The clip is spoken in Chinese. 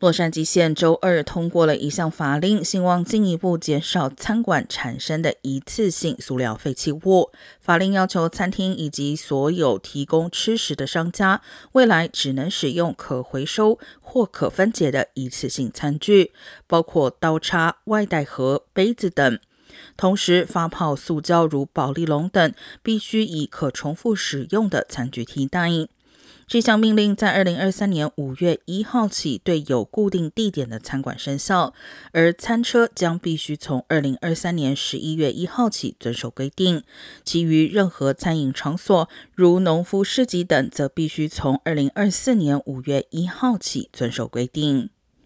洛杉矶县周二通过了一项法令，希望进一步减少餐馆产生的一次性塑料废弃物。法令要求餐厅以及所有提供吃食的商家，未来只能使用可回收或可分解的一次性餐具，包括刀叉、外带盒、杯子等。同时，发泡塑胶如保丽龙等，必须以可重复使用的餐具替代。这项命令在二零二三年五月一号起对有固定地点的餐馆生效，而餐车将必须从二零二三年十一月一号起遵守规定。其余任何餐饮场所，如农夫市集等，则必须从二零二四年五月一号起遵守规定。